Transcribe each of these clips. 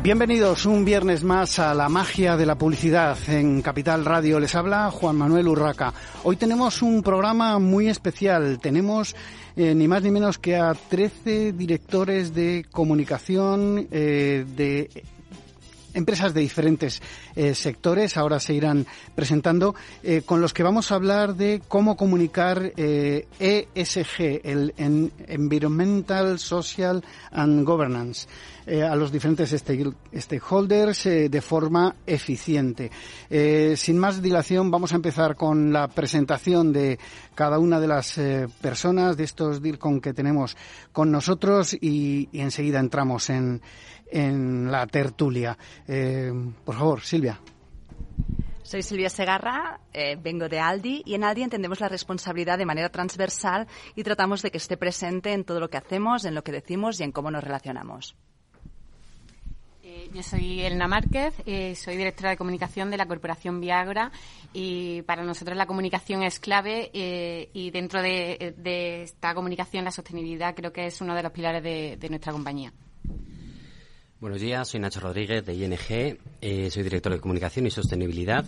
Bienvenidos un viernes más a la magia de la publicidad en Capital Radio. Les habla Juan Manuel Urraca. Hoy tenemos un programa muy especial. Tenemos eh, ni más ni menos que a 13 directores de comunicación eh, de empresas de diferentes eh, sectores, ahora se irán presentando, eh, con los que vamos a hablar de cómo comunicar ESG, eh, e el Environmental, Social and Governance. a los diferentes stakeholders de forma eficiente. sin más dilación, vamos a empezar con la presentación de cada una de las personas de estos DIRCON que tenemos con nosotros y enseguida entramos en, en la tertulia. Eh, por favor, Silvia. Soy Silvia Segarra, eh, vengo de Aldi y en Aldi entendemos la responsabilidad de manera transversal y tratamos de que esté presente en todo lo que hacemos, en lo que decimos y en cómo nos relacionamos. Eh, yo soy Elena Márquez, soy directora de comunicación de la Corporación Viagra y para nosotros la comunicación es clave y dentro de, esta comunicación la sostenibilidad creo que es uno de los pilares de nuestra compañía. Buenos días, soy Nacho Rodríguez de ING, eh, soy director de comunicación y sostenibilidad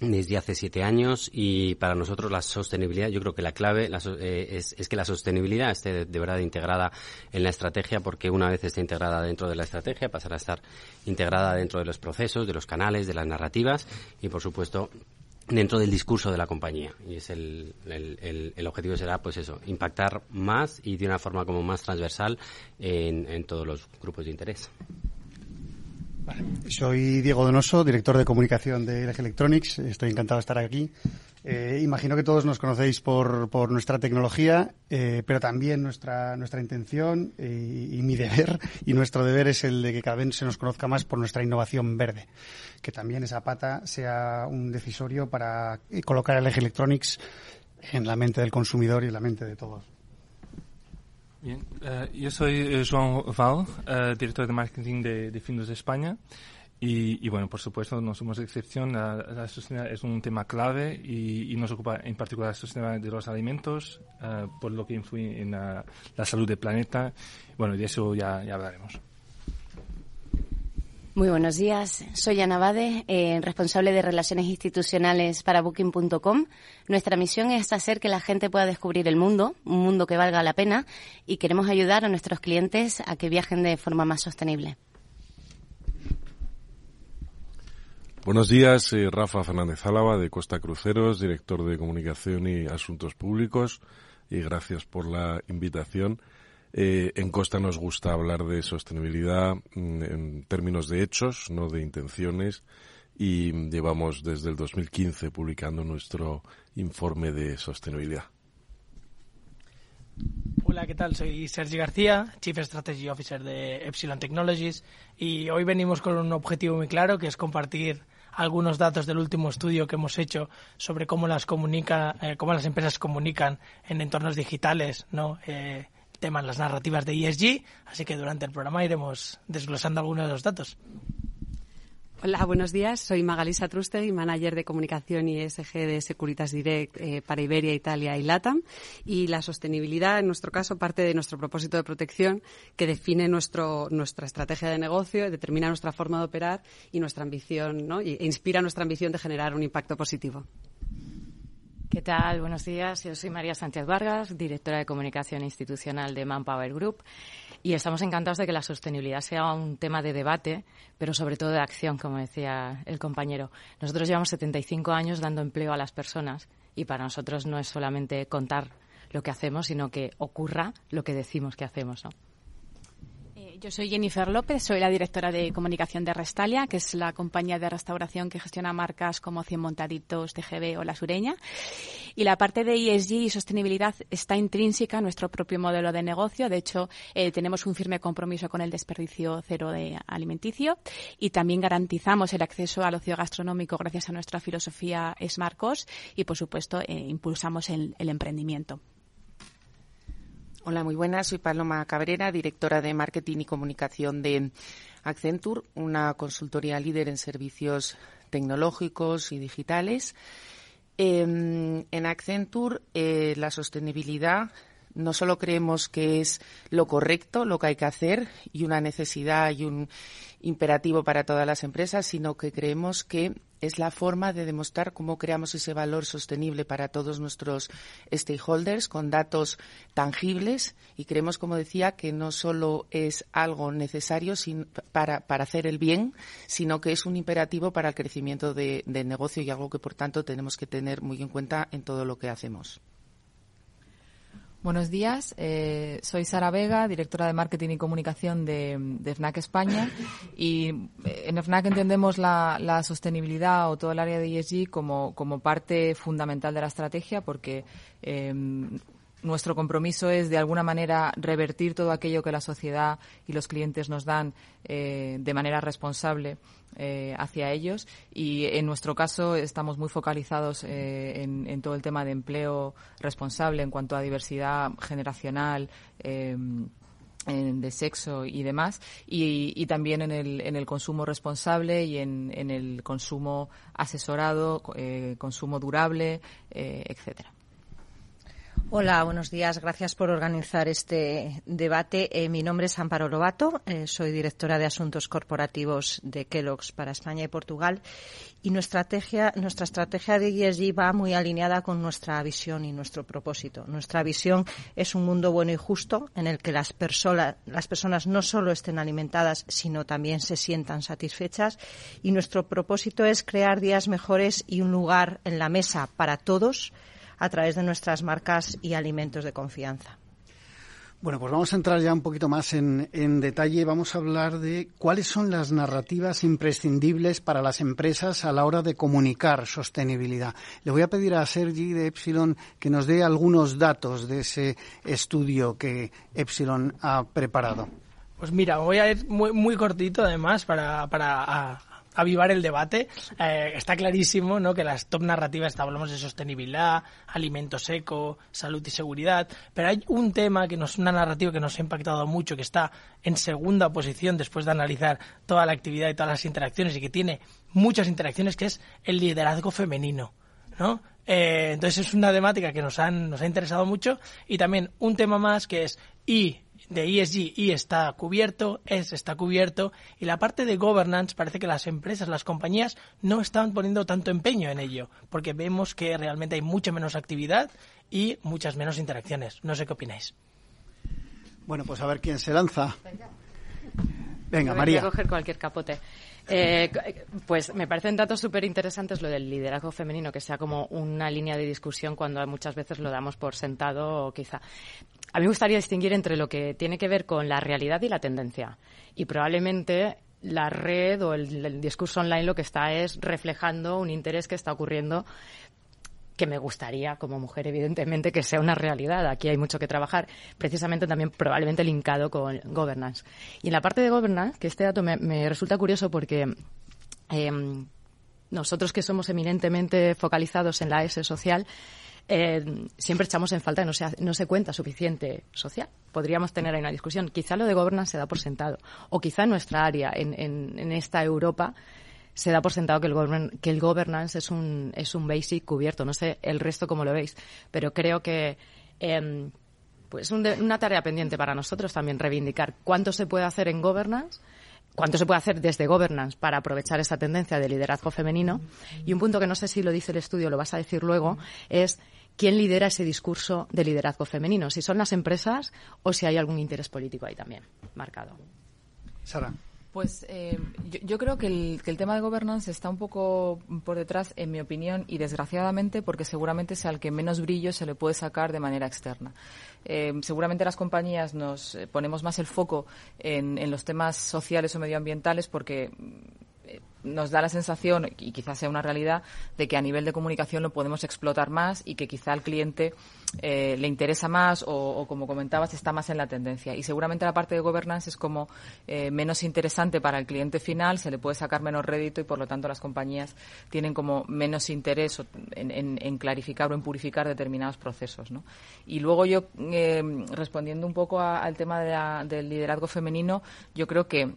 desde hace siete años y para nosotros la sostenibilidad, yo creo que la clave eh, es, que la sostenibilidad esté de, verdad integrada en la estrategia porque una vez esté integrada dentro de la estrategia pasará a estar integrada dentro de los procesos, de los canales, de las narrativas y por supuesto dentro del discurso de la compañía. Y es el, el, el, objetivo será pues eso impactar más y de una forma como más transversal en, en todos los grupos de interés Soy Diego Donoso, director de comunicación de LG Electronics. Estoy encantado de estar aquí. Eh, imagino que todos nos conocéis por, por nuestra tecnología, eh, pero también nuestra, nuestra intención eh, y mi deber y nuestro deber es el de que cada vez se nos conozca más por nuestra innovación verde. Que también esa pata sea un decisorio para colocar LG Electronics en la mente del consumidor y en la mente de todos. Bien, yo soy João Val, director de marketing de, de Findus de España. Y, bueno, por supuesto, no somos excepción. La, sostenibilidad es un tema clave y, nos ocupa en particular la sostenibilidad de los alimentos, eh, por lo que influye en la, salud del planeta. Bueno, de eso ya, hablaremos. Muy buenos días. Soy Ana Bade, eh, responsable de Relaciones Institucionales para Booking.com. Nuestra misión es hacer que la gente pueda descubrir el mundo, un mundo que valga la pena, y queremos ayudar a nuestros clientes a que viajen de forma más sostenible. Buenos días, soy Rafa Fernández Álava de Costa Cruceros, director de Comunicación y Asuntos Públicos, y gracias por la invitación. Eh, en Costa nos gusta hablar de sostenibilidad mm, en términos de hechos, no de intenciones, y llevamos desde el 2015 publicando nuestro informe de sostenibilidad. Hola, ¿qué tal? Soy Sergi García, Chief Strategy Officer de Epsilon Technologies, y hoy venimos con un objetivo muy claro, que es compartir algunos datos del último estudio que hemos hecho sobre cómo las comunica, eh, cómo las empresas comunican en entornos digitales, ¿no? Eh, temas las narrativas de ESG, así que durante el programa iremos desglosando algunos de los datos. Hola, buenos días. Soy Magalisa Truste y manager de comunicación y ESG de Securitas Direct eh, para Iberia, Italia y LATAM. Y la sostenibilidad, en nuestro caso, parte de nuestro propósito de protección que define nuestro, nuestra estrategia de negocio, determina nuestra forma de operar y nuestra ambición, ¿no? e inspira nuestra ambición de generar un impacto positivo. ¿Qué tal? Buenos días. Yo soy María Sánchez Vargas, directora de comunicación institucional de Manpower Group. Y estamos encantados de que la sostenibilidad sea un tema de debate, pero sobre todo de acción, como decía el compañero. Nosotros llevamos 75 años dando empleo a las personas y para nosotros no es solamente contar lo que hacemos, sino que ocurra lo que decimos que hacemos. ¿no? Yo soy Jennifer López, soy la directora de comunicación de Restalia, que es la compañía de restauración que gestiona marcas como Cien Montaditos, TGB o La Sureña. Y la parte de ESG y sostenibilidad está intrínseca en nuestro propio modelo de negocio. De hecho, eh, tenemos un firme compromiso con el desperdicio cero de alimenticio y también garantizamos el acceso al ocio gastronómico gracias a nuestra filosofía Smart Cost y, por supuesto, eh, impulsamos el emprendimiento. Hola, muy buenas. Soy Paloma Cabrera, directora de Marketing y Comunicación de Accenture, una consultoría líder en servicios tecnológicos y digitales. Em, en Accenture, eh, la sostenibilidad no solo creemos que es lo correcto, lo que hay que hacer y una necesidad y un imperativo para todas las empresas, sino que creemos que es la forma de demostrar cómo creamos ese valor sostenible para todos nuestros stakeholders con datos tangibles y creemos, como decía, que no solo es algo necesario para, hacer el bien, sino que es un imperativo para el crecimiento del negocio y algo que, por tanto, tenemos que tener muy en cuenta en todo lo que hacemos. Buenos días, eh, soy Sara Vega, directora de Marketing y Comunicación de, FNAC España. Y eh, en FNAC entendemos la, sostenibilidad o todo el área de ESG como, parte fundamental de la estrategia porque eh, nuestro compromiso es, de alguna manera, revertir todo aquello que la sociedad y los clientes nos dan eh, de manera responsable eh, hacia ellos. Y en nuestro caso estamos muy focalizados eh, en, todo el tema de empleo responsable en cuanto a diversidad generacional. de sexo y demás, y, también en el, en el consumo responsable y en, el consumo asesorado, consumo durable, etcétera. Hola, buenos días. Gracias por organizar este debate. Eh, mi nombre es Amparo Lobato, eh, soy directora de Asuntos Corporativos de Kellogg's para España y Portugal y nuestra estrategia, nuestra estrategia de ESG va muy alineada con nuestra visión y nuestro propósito. Nuestra visión es un mundo bueno y justo en el que las, personas, las personas no solo estén alimentadas, sino también se sientan satisfechas y nuestro propósito es crear días mejores y un lugar en la mesa para todos a través de nuestras marcas y alimentos de confianza. Bueno, pues vamos a entrar ya un poquito más en, detalle. Vamos a hablar de cuáles son las narrativas imprescindibles para las empresas a la hora de comunicar sostenibilidad. Le voy a pedir a Sergi de Epsilon que nos dé algunos datos de ese estudio que Epsilon ha preparado. Pues mira, voy a ir muy, muy cortito además para, para avivar el debate. Eh, está clarísimo ¿no? que las top narrativas, hablamos de sostenibilidad, alimento seco, salud y seguridad, pero hay un tema que nos, una narrativa que nos ha impactado mucho, que está en segunda posición después de analizar toda la actividad y todas las interacciones y que tiene muchas interacciones, que es el liderazgo femenino. ¿no? Eh, entonces es una temática que nos, han, nos ha interesado mucho y también un tema más que es y de ESG y está cubierto, S está cubierto y la parte de governance parece que las empresas, las compañías no están poniendo tanto empeño en ello porque vemos que realmente hay mucha menos actividad y muchas menos interacciones. No sé qué opináis. Bueno, pues a ver quién se lanza. Venga, María. Voy a coger cualquier capote. Eh, pues me parecen datos súper interesantes lo del liderazgo femenino, que sea como una línea de discusión cuando muchas veces lo damos por sentado quizá. A mí me gustaría distinguir entre lo que tiene que ver con la realidad y la tendencia. Y probablemente la red o el, discurso online lo que está es reflejando un interés que está ocurriendo que me gustaría como mujer, evidentemente, que sea una realidad. Aquí hay mucho que trabajar, precisamente también probablemente linkado con governance. Y en la parte de governance, que este dato me, resulta curioso porque em, nosotros que somos eminentemente focalizados en la S social, eh, siempre echamos en falta que no se, no se cuenta suficiente social. Podríamos tener ahí una discusión. Quizá lo de governance se da por sentado. O quizá en nuestra área, en, en, esta Europa, se da por sentado que el, que el governance es un, es un basic cubierto. No sé el resto cómo lo veis, pero creo que eh, pues una tarea pendiente para nosotros también reivindicar cuánto se puede hacer en governance cuánto se puede hacer desde governance para aprovechar esa tendencia de liderazgo femenino. Y un punto que no sé si lo dice el estudio, lo vas a decir luego, es quién lidera ese discurso de liderazgo femenino, si son las empresas o si hay algún interés político ahí también marcado. Sara. Pues eh, yo, creo que el, que el, tema de governance está un poco por detrás, en mi opinión, y desgraciadamente porque seguramente sea el que menos brillo se le puede sacar de manera externa. Eh, seguramente las compañías nos eh, ponemos más el foco en los temas sociales o medioambientales porque nos da la sensación, y quizás sea una realidad, de que a nivel de comunicación lo podemos explotar más y que quizá al cliente eh, le interesa más o, como comentabas, está más en la tendencia. Y seguramente la parte de governance es como eh, menos interesante para el cliente final, se le puede sacar menos rédito y por lo tanto las compañías tienen como menos interés en, clarificar o en purificar determinados procesos. ¿no? Y luego yo, eh, respondiendo un poco al tema del liderazgo femenino, yo creo que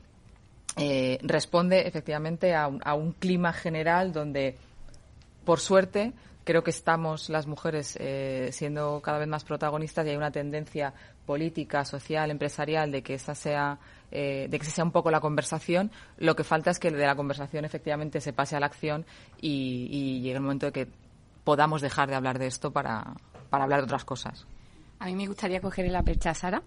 responde efectivamente a un clima general donde, por suerte, creo que estamos las mujeres eh, siendo cada vez más protagonistas y hay una tendencia política, social, empresarial de que esa sea eh, de que sea un poco la conversación. Lo que falta es que de la conversación efectivamente se pase a la acción y, llegue el momento de que podamos dejar de hablar de esto para, para hablar de otras cosas. A mí me gustaría coger la percha Sara,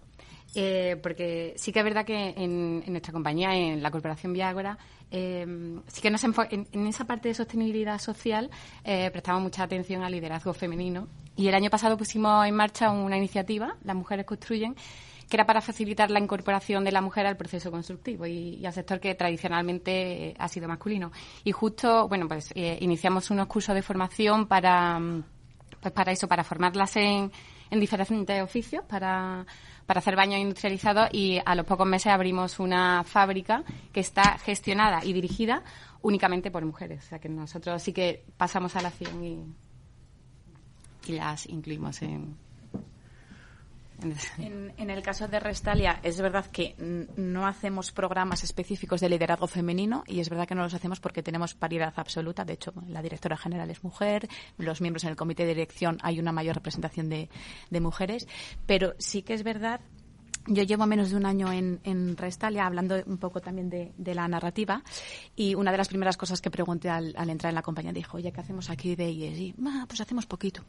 eh, porque sí que es verdad que en, nuestra compañía, en la Corporación Viagora, eh, sí que nos en, en, esa parte de sostenibilidad social eh, prestamos mucha atención al liderazgo femenino. Y el año pasado pusimos en marcha una iniciativa, Las Mujeres Construyen, que era para facilitar la incorporación de la mujer al proceso constructivo y, al sector que tradicionalmente eh, ha sido masculino. Y justo, bueno, pues eh, iniciamos unos cursos de formación para, pues para eso, para formarlas en, en diferentes oficios, para para hacer baños industrializados y a los pocos meses abrimos una fábrica que está gestionada y dirigida únicamente por mujeres. O sea que nosotros sí que pasamos a la acción y, y las incluimos en, en, el caso de Restalia, es verdad que no hacemos programas específicos de liderazgo femenino y es verdad que no los hacemos porque tenemos paridad absoluta. De hecho, la directora general es mujer, los miembros en el comité de dirección hay una mayor representación de, mujeres, pero sí que es verdad yo llevo menos de un año en, en Restalia hablando un poco también de, la narrativa y una de las primeras cosas que pregunté al, entrar en la compañía dijo, oye, ¿qué hacemos aquí de ESG? Ah, pues hacemos poquito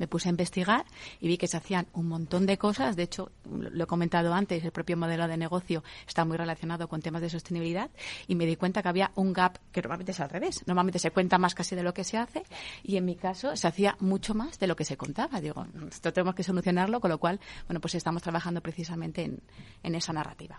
me puse a investigar y vi que se hacían un montón de cosas. De hecho, lo he comentado antes, el propio modelo de negocio está muy relacionado con temas de sostenibilidad y me di cuenta que había un gap que normalmente es al revés. Normalmente se cuenta más casi de lo que se hace y en mi caso se hacía mucho más de lo que se contaba. Digo, esto tenemos que solucionarlo, con lo cual, bueno, pues estamos trabajando precisamente en, en esa narrativa.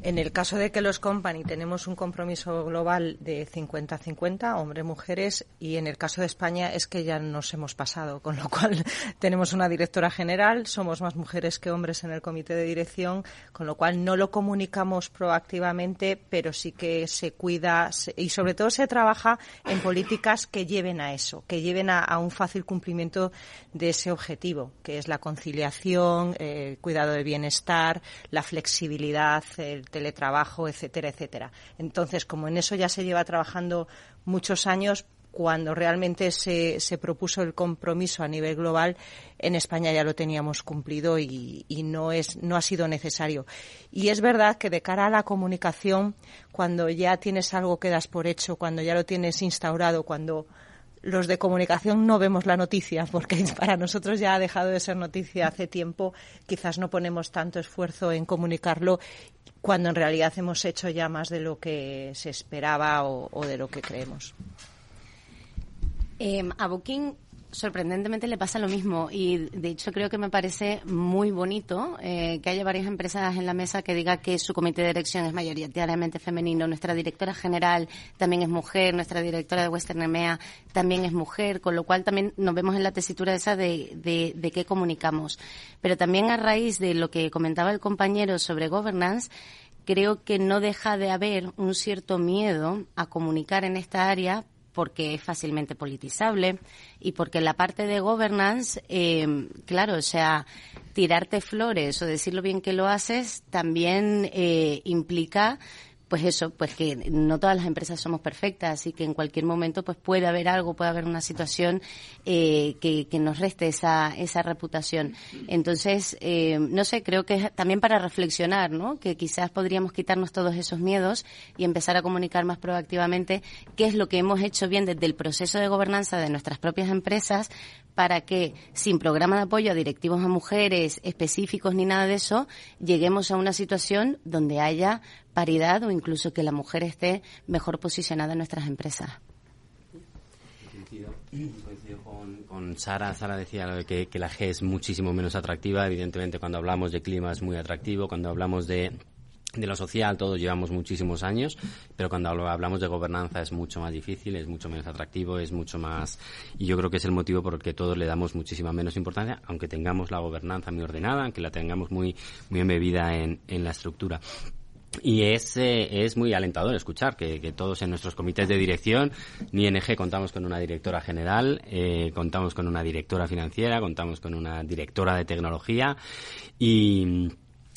En el caso de que los company tenemos un compromiso global de 50-50, hombres-mujeres, y en el caso de España es que ya nos hemos pasado, con lo cual tenemos una directora general, somos más mujeres que hombres en el comité de dirección, con lo cual no lo comunicamos proactivamente, pero sí que se cuida y sobre todo se trabaja en políticas que lleven a eso, que lleven a, un fácil cumplimiento de ese objetivo, que es la conciliación, el cuidado de bienestar, la flexibilidad, el teletrabajo, etcétera, etcétera. Entonces, como en eso ya se lleva trabajando muchos años, cuando realmente se, se, propuso el compromiso a nivel global, en España ya lo teníamos cumplido y, y, no, es, no ha sido necesario. Y es verdad que de cara a la comunicación, cuando ya tienes algo que das por hecho, cuando ya lo tienes instaurado, cuando los de comunicación no vemos la noticia, porque para nosotros ya ha dejado de ser noticia hace tiempo. Quizás no ponemos tanto esfuerzo en comunicarlo cuando en realidad hemos hecho ya más de lo que se esperaba o, de lo que creemos. Eh, sorprendentemente le pasa lo mismo y de hecho creo que me parece muy bonito eh, que haya varias empresas en la mesa que diga que su comité de dirección es mayoritariamente femenino. Nuestra directora general también es mujer, nuestra directora de Western EMEA también es mujer, con lo cual también nos vemos en la tesitura esa de, de, de qué comunicamos. Pero también a raíz de lo que comentaba el compañero sobre governance, creo que no deja de haber un cierto miedo a comunicar en esta área porque es fácilmente politizable y porque la parte de governance, eh, claro, o sea, tirarte flores o decirlo bien que lo haces también eh, implica pues eso, pues que no todas las empresas somos perfectas, así que en cualquier momento pues puede haber algo, puede haber una situación eh, que, que, nos reste esa, esa reputación. Entonces, eh, no sé, creo que es también para reflexionar, ¿no? Que quizás podríamos quitarnos todos esos miedos y empezar a comunicar más proactivamente qué es lo que hemos hecho bien desde el proceso de gobernanza de nuestras propias empresas para que, sin programa de apoyo a directivos a mujeres específicos ni nada de eso, lleguemos a una situación donde haya paridad o incluso que la mujer esté mejor posicionada en nuestras empresas. Con, Sara. Sara decía que, la G es muchísimo menos atractiva. Evidentemente, cuando hablamos de clima es muy atractivo. Cuando hablamos de lo social todos llevamos muchísimos años, pero cuando hablamos de gobernanza es mucho más difícil, es mucho menos atractivo, es mucho más... Y yo creo que es el motivo por el que todos le damos muchísima menos importancia, aunque tengamos la gobernanza muy ordenada, aunque la tengamos muy, muy embebida en la estructura. Y es, eh, es muy alentador escuchar que, que, todos en nuestros comités de dirección, ING contamos con una directora general, eh, contamos con una directora financiera, contamos con una directora de tecnología. Y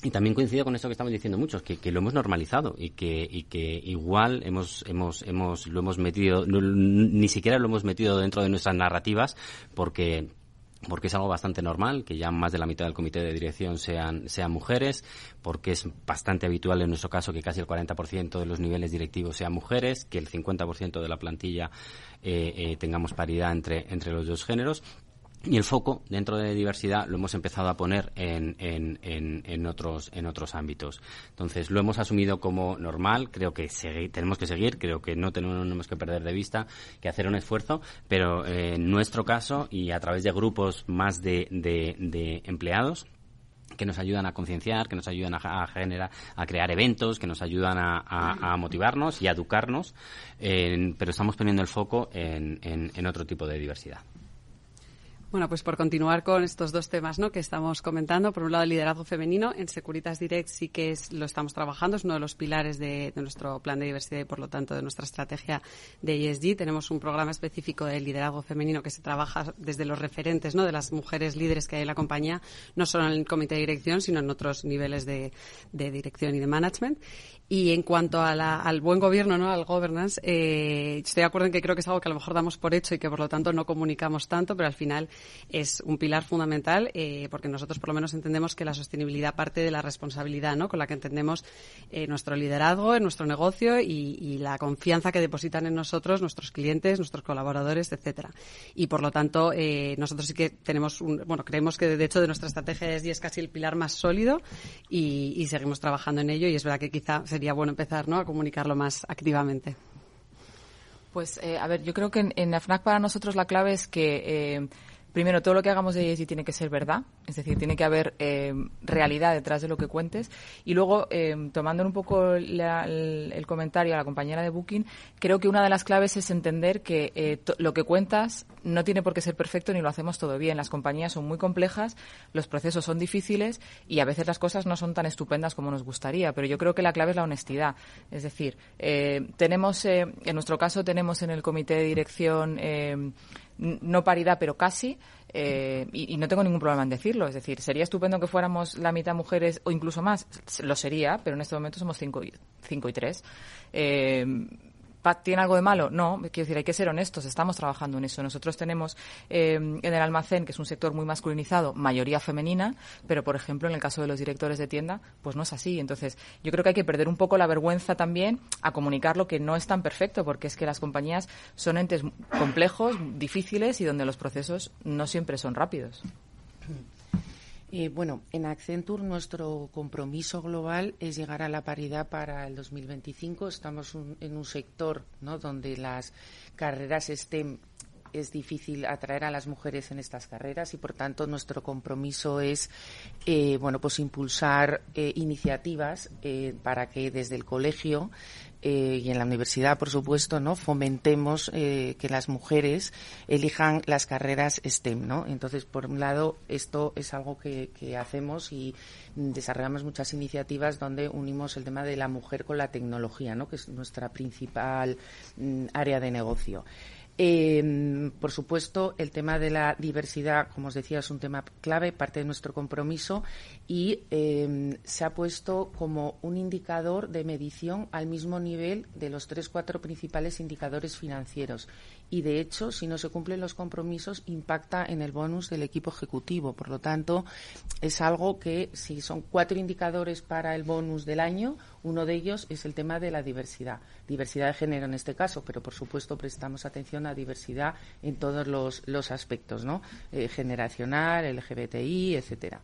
también coincido con esto que estamos diciendo muchos, que, que lo hemos normalizado y que, y que igual hemos, hemos, hemos, lo hemos metido, no, ni siquiera lo hemos metido dentro de nuestras narrativas porque porque es algo bastante normal que ya más de la mitad del comité de dirección sean, sean mujeres, porque es bastante habitual en nuestro caso que casi el 40% de los niveles directivos sean mujeres, que el 50% de la plantilla eh, eh, tengamos paridad entre, entre los dos géneros y el foco dentro de diversidad lo hemos empezado a poner en, otros, en otros ámbitos. Entonces, lo hemos asumido como normal, creo que tenemos que seguir, creo que no tenemos que perder de vista, que hacer un esfuerzo, pero eh, en nuestro caso y a través de grupos más de, empleados, que nos ayudan a concienciar, que nos ayudan a, generar, a crear eventos, que nos ayudan a, motivarnos y a educarnos, pero estamos poniendo el foco en otro tipo de diversidad. Bueno, pues por continuar con estos dos temas ¿no? que estamos comentando, por un lado el liderazgo femenino, en Securitas Direct sí que es, lo estamos trabajando, es uno de los pilares de, nuestro plan de diversidad y por lo tanto de nuestra estrategia de ESG. Tenemos un programa específico de liderazgo femenino que se trabaja desde los referentes ¿no? de las mujeres líderes que hay en la compañía, no solo en el comité de dirección, sino en otros niveles de, de dirección y de management. Y en cuanto a la, al buen gobierno, ¿no? al governance, eh, estoy de acuerdo en que creo que es algo que a lo mejor damos por hecho y que por lo tanto no comunicamos tanto, pero al final es un pilar fundamental eh, porque nosotros por lo menos entendemos que la sostenibilidad parte de la responsabilidad ¿no? con la que entendemos eh, nuestro liderazgo en nuestro negocio y, la confianza que depositan en nosotros nuestros clientes, nuestros colaboradores, etcétera. Y por lo tanto eh, nosotros sí que tenemos un, bueno creemos que de hecho de nuestra estrategia es, y es casi el pilar más sólido y, y seguimos trabajando en ello y es verdad que quizá sería bueno empezar ¿no? a comunicarlo más activamente. Pues, eh, a ver, yo creo que en, en AFNAC para nosotros la clave es que eh, primero, todo lo que hagamos de ESG tiene que ser verdad, es decir, tiene que haber eh, realidad detrás de lo que cuentes. Y luego, eh, tomando un poco el, comentario a la compañera de Booking, creo que una de las claves es entender que eh, lo que cuentas no tiene por qué ser perfecto ni lo hacemos todo bien. Las compañías son muy complejas, los procesos son difíciles y a veces las cosas no son tan estupendas como nos gustaría. Pero yo creo que la clave es la honestidad. Es decir, tenemos, en nuestro caso, tenemos en el comité de dirección no paridad, pero casi, eh, y, no tengo ningún problema en decirlo. Es decir, sería estupendo que fuéramos la mitad mujeres o incluso más. Lo sería, pero en este momento somos cinco y, cinco y tres. Eh, ¿Tiene algo de malo? No, quiero decir, hay que ser honestos, estamos trabajando en eso. Nosotros tenemos eh, en el almacén, que es un sector muy masculinizado, mayoría femenina, pero por ejemplo en el caso de los directores de tienda, pues no es así. Entonces, yo creo que hay que perder un poco la vergüenza también a comunicar lo que no es tan perfecto, porque es que las compañías son entes complejos, difíciles y donde los procesos no siempre son rápidos. Eh, bueno, en Accenture nuestro compromiso global es llegar a la paridad para el 2025. Estamos en un sector ¿no? donde las carreras STEM es difícil atraer a las mujeres en estas carreras y por tanto nuestro compromiso es eh, bueno pues impulsar eh, iniciativas para que desde el colegio eh, y en la universidad, por supuesto, ¿no? Fomentemos eh, que las mujeres elijan las carreras STEM, ¿no? Entonces, por un lado, esto es algo que, que hacemos y desarrollamos muchas iniciativas donde unimos el tema de la mujer con la tecnología, ¿no? Que es nuestra principal mm, área de negocio. Eh, por supuesto, el tema de la diversidad, como os decía, es un tema clave, parte de nuestro compromiso y eh, se ha puesto como un indicador de medición al mismo nivel de los tres, cuatro principales indicadores financieros. Y, de hecho, si no se cumplen los compromisos, impacta en el bonus del equipo ejecutivo. Por lo tanto, es algo que, si son cuatro indicadores para el bonus del año, uno de ellos es el tema de la diversidad. Diversidad de género en este caso, pero, por supuesto, prestamos atención a diversidad en todos los, aspectos, ¿no? Eh, generacional, LGBTI, etcétera.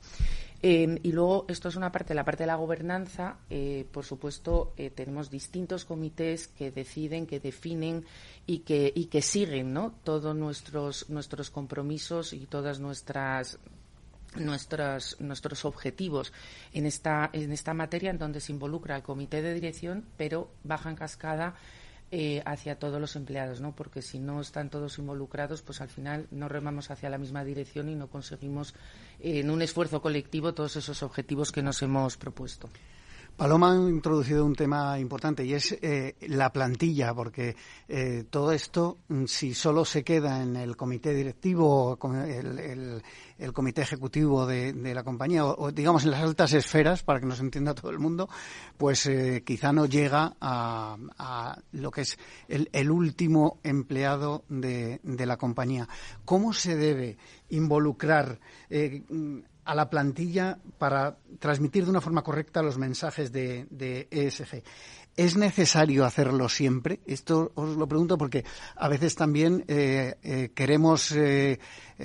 Eh, y luego, esto es una parte, la parte de la gobernanza, eh, por supuesto, eh, tenemos distintos comités que deciden, que definen y que, y que siguen ¿no? todos nuestros, nuestros compromisos y todas nuestras nuestros, nuestros objetivos en esta, en esta materia, en donde se involucra el comité de dirección, pero baja en cascada eh, hacia todos los empleados, ¿no? Porque si no están todos involucrados, pues al final no remamos hacia la misma dirección y no conseguimos eh, en un esfuerzo colectivo todos esos objetivos que nos hemos propuesto. Paloma ha introducido un tema importante y es eh, la plantilla, porque eh, todo esto, mm, si solo se queda en el comité directivo, el, el, comité ejecutivo de, la compañía, o, digamos en las altas esferas, para que nos entienda todo el mundo, pues eh, quizá no llega a, lo que es el, último empleado de, de, la compañía. ¿Cómo se debe involucrar? A la plantilla para transmitir de una forma correcta los mensajes de, ESG. ¿Es necesario hacerlo siempre? Esto os lo pregunto porque a veces también eh, eh, queremos, eh,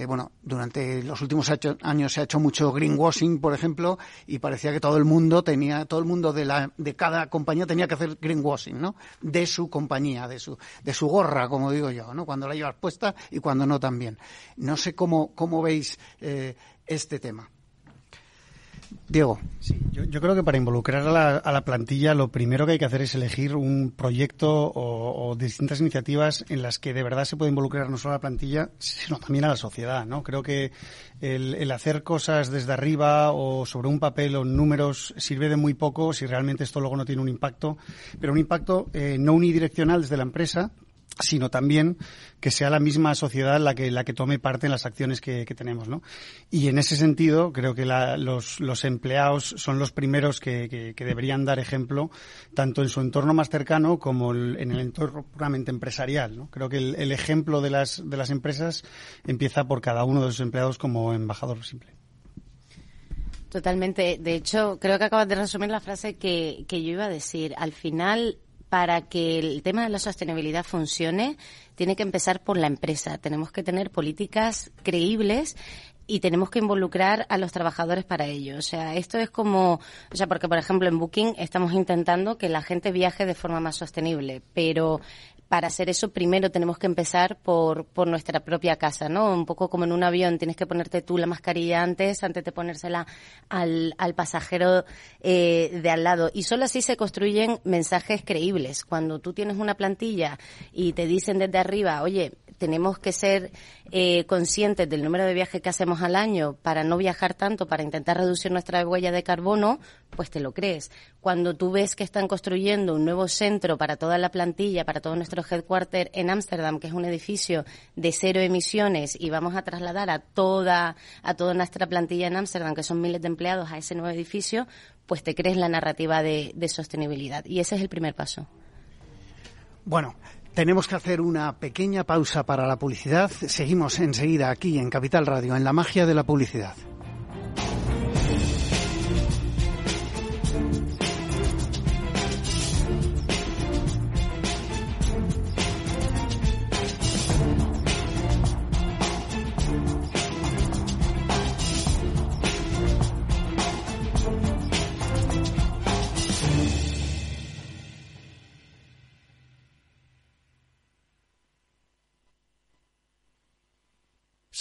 bueno, durante los últimos años se ha hecho mucho greenwashing, por ejemplo, y parecía que todo el mundo tenía, todo el mundo de, la, de cada compañía tenía que hacer greenwashing, ¿no? De su compañía, de su, de su gorra, como digo yo, ¿no? Cuando la llevas puesta y cuando no también. No sé cómo, cómo veis este tema. Diego. Sí, yo, creo que para involucrar a la, plantilla lo primero que hay que hacer es elegir un proyecto o, distintas iniciativas en las que de verdad se puede involucrar no solo a la plantilla, sino también a la sociedad. ¿no? Creo que el, hacer cosas desde arriba o sobre un papel o números sirve de muy poco si realmente esto luego no tiene un impacto, pero un impacto eh, no unidireccional desde la empresa, sino también que sea la misma sociedad la que la que tome parte en las acciones que, tenemos, ¿no? Y en ese sentido creo que los, los empleados son los primeros que, deberían dar ejemplo tanto en su entorno más cercano como en el entorno puramente empresarial, ¿no? Creo que el, ejemplo de las de las empresas empieza por cada uno de sus empleados como embajador simple. Totalmente. De hecho, creo que acabas de resumir la frase que, que yo iba a decir. Al final, para que el tema de la sostenibilidad funcione, tiene que empezar por la empresa. Tenemos que tener políticas creíbles y tenemos que involucrar a los trabajadores para ello. O sea, esto es como, o sea, porque por ejemplo en Booking estamos intentando que la gente viaje de forma más sostenible, pero para hacer eso primero tenemos que empezar por, por nuestra propia casa, ¿no? Un poco como en un avión, tienes que ponerte tú la mascarilla antes, antes de ponérsela al, al pasajero eh, de al lado. Y solo así se construyen mensajes creíbles. Cuando tú tienes una plantilla y te dicen desde arriba, oye, tenemos que ser eh, conscientes del número de viajes que hacemos al año para no viajar tanto, para intentar reducir nuestra huella de carbono, pues te lo crees. Cuando tú ves que están construyendo un nuevo centro para toda la plantilla, para todo nuestro headquarter en Ámsterdam, que es un edificio de cero emisiones, y vamos a trasladar a toda, a toda nuestra plantilla en Ámsterdam, que son miles de empleados, a ese nuevo edificio, pues te crees la narrativa de, de sostenibilidad. Y ese es el primer paso. Bueno, tenemos que hacer una pequeña pausa para la publicidad. Seguimos enseguida aquí en Capital Radio, en la magia de la publicidad.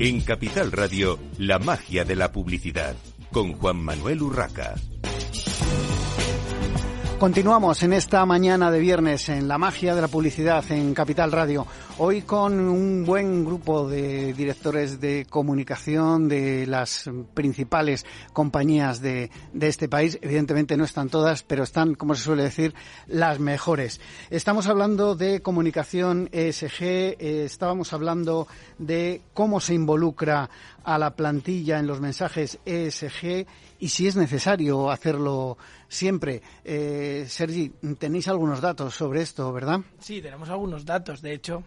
En Capital Radio, la magia de la publicidad, con Juan Manuel Urraca. Continuamos en esta mañana de viernes en la magia de la publicidad en Capital Radio. Hoy con un buen grupo de directores de comunicación de las principales compañías de, de este país. Evidentemente no están todas, pero están, como se suele decir, las mejores. Estamos hablando de comunicación ESG, eh, estábamos hablando de cómo se involucra a la plantilla en los mensajes ESG y si es necesario hacerlo siempre. Eh, Sergi, tenéis algunos datos sobre esto, ¿verdad? Sí, tenemos algunos datos. De hecho,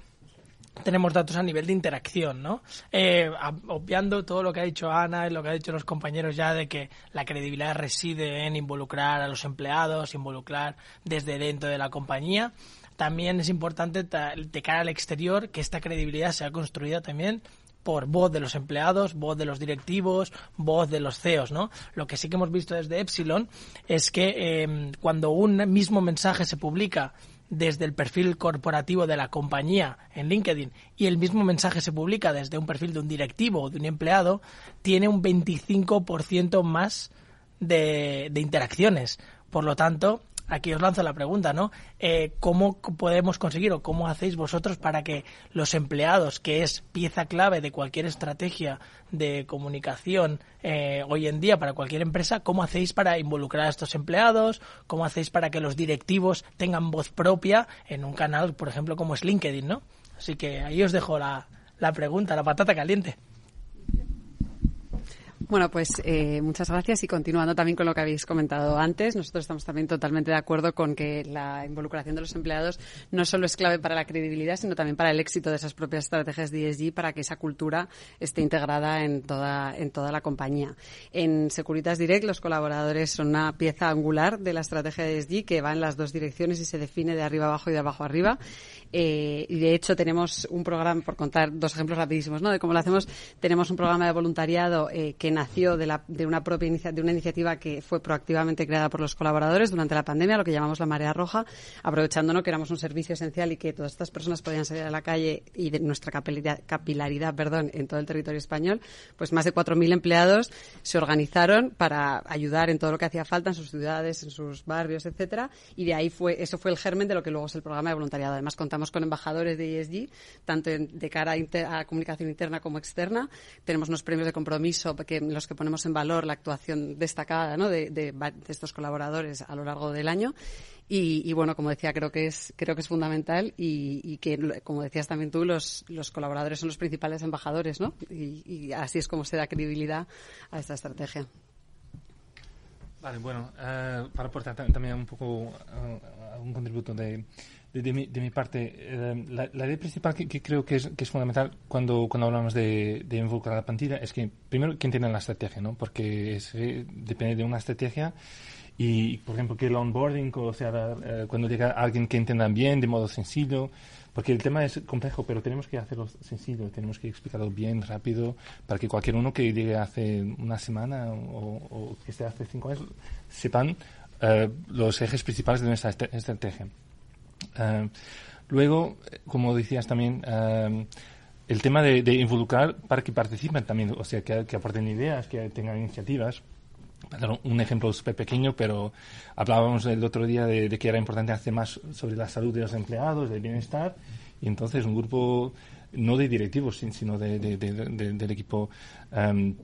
tenemos datos a nivel de interacción, ¿no? Eh, obviando todo lo que ha dicho Ana y lo que han dicho los compañeros ya de que la credibilidad reside en involucrar a los empleados, involucrar desde dentro de la compañía. También es importante de cara al exterior que esta credibilidad sea construida también por voz de los empleados, voz de los directivos, voz de los CEOs, ¿no? Lo que sí que hemos visto desde Epsilon es que eh, cuando un mismo mensaje se publica desde el perfil corporativo de la compañía en LinkedIn y el mismo mensaje se publica desde un perfil de un directivo o de un empleado, tiene un 25% más de, de interacciones. Por lo tanto, aquí os lanzo la pregunta, ¿no? Eh, ¿Cómo podemos conseguir o cómo hacéis vosotros para que los empleados, que es pieza clave de cualquier estrategia de comunicación eh, hoy en día para cualquier empresa, cómo hacéis para involucrar a estos empleados? ¿Cómo hacéis para que los directivos tengan voz propia en un canal, por ejemplo, como es LinkedIn, ¿no? Así que ahí os dejo la, la pregunta, la patata caliente. Bueno, pues eh, muchas gracias y continuando también con lo que habéis comentado antes, nosotros estamos también totalmente de acuerdo con que la involucración de los empleados no solo es clave para la credibilidad, sino también para el éxito de esas propias estrategias de ESG, para que esa cultura esté integrada en toda, en toda la compañía. En Securitas Direct los colaboradores son una pieza angular de la estrategia de ESG que va en las dos direcciones y se define de arriba abajo y de abajo arriba. Eh, y de hecho tenemos un programa, por contar dos ejemplos rapidísimos, ¿no? De cómo lo hacemos, tenemos un programa de voluntariado eh, que nació de, la, de una propia de una iniciativa que fue proactivamente creada por los colaboradores durante la pandemia, lo que llamamos la marea roja, aprovechándonos que éramos un servicio esencial y que todas estas personas podían salir a la calle y de nuestra capilaridad, capilaridad perdón, en todo el territorio español, pues más de 4.000 empleados se organizaron para ayudar en todo lo que hacía falta en sus ciudades, en sus barrios, etcétera, y de ahí fue, eso fue el germen de lo que luego es el programa de voluntariado. Además contamos con embajadores de ESG, tanto de cara a, comunicación interna como externa. Tenemos unos premios de compromiso que, los que ponemos en valor la actuación destacada de, estos colaboradores a lo largo del año. Y, bueno, como decía, creo que es, creo que es fundamental y, que, como decías también tú, los, los colaboradores son los principales embajadores, ¿no? Y, así es como se da credibilidad a esta estrategia. Vale, bueno, eh, para aportar también un poco uh, un contributo de, de, mi, de mi, parte, eh, la, idea principal que, creo que es, que es, fundamental cuando, cuando hablamos de, de involucrar la plantilla es que, primero, quién tiene la estrategia, ¿no? Porque eh, depende de una estrategia y, por ejemplo, que el onboarding, o sea, eh, cuando llega alguien que entienda bien, de modo sencillo, porque el tema es complejo, pero tenemos que hacerlo sencillo, tenemos que explicarlo bien, rápido, para que cualquier uno que llegue hace una semana o, o que esté hace cinco años sepan los ejes principales de nuestra estrategia. Eh, luego, como decías también, eh, el tema de, involucrar para que participen también, o sea, que, aporten ideas, que tengan iniciativas. Un ejemplo súper pequeño, pero hablábamos el otro día de, que era importante hacer más sobre la salud de los empleados, del bienestar, y entonces un grupo no de directivos, sino del equipo em,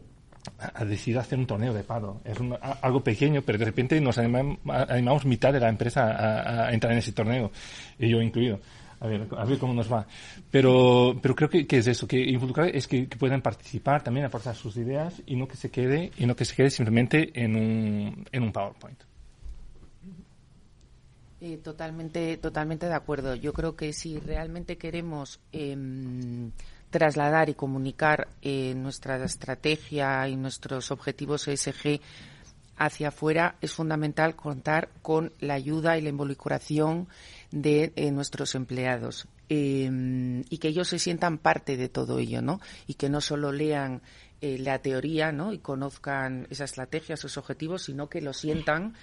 a decidir hacer un torneo de pado. Es algo pequeño, pero de repente nos animamos, mitad de la empresa a, entrar en ese torneo, y yo incluido. A ver, a ver cómo nos va. Pero, pero creo que, es eso, que involucrar es que, puedan participar, también aportar sus ideas y no que se quede, y no que se quede simplemente en un, en un PowerPoint. Eh, totalmente, totalmente de acuerdo. Yo creo que si realmente queremos eh, trasladar y comunicar eh, nuestra estrategia y nuestros objetivos ESG hacia afuera, es fundamental contar con la ayuda y la involucración de eh, nuestros empleados em, y que ellos se sientan parte de todo ello, ¿no? Y que no solo lean eh, la teoría, ¿no? Y conozcan esa estrategia, esos objetivos, sino que lo sientan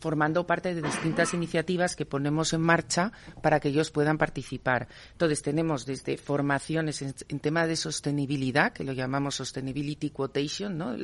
formando parte de distintas iniciativas que ponemos en marcha para que ellos puedan participar. Entonces, tenemos desde formaciones en, tema de sostenibilidad, que lo llamamos Sustainability Quotation, ¿no?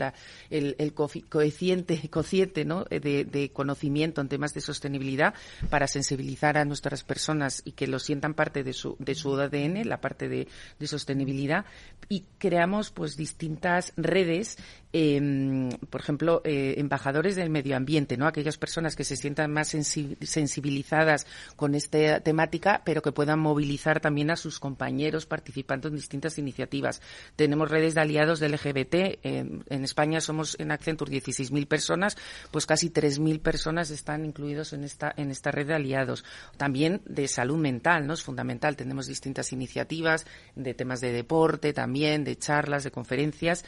el, coeficiente, cociente ¿no? de, conocimiento en temas de sostenibilidad para sensibilizar a nuestras personas y que lo sientan parte de su, de su ADN, la parte de, sostenibilidad, y creamos pues distintas redes, em, por ejemplo, eh, embajadores del medio ambiente, ¿no? aquellas personas que se sientan más sensibilizadas con esta temática, pero que puedan movilizar también a sus compañeros participando en distintas iniciativas. Tenemos redes de aliados del LGBT. en España somos en Accenture 16.000 personas, pues casi 3.000 personas están incluidos en esta, en esta red de aliados. También de salud mental, ¿no? Es fundamental. Tenemos distintas iniciativas de temas de deporte también, de charlas, de conferencias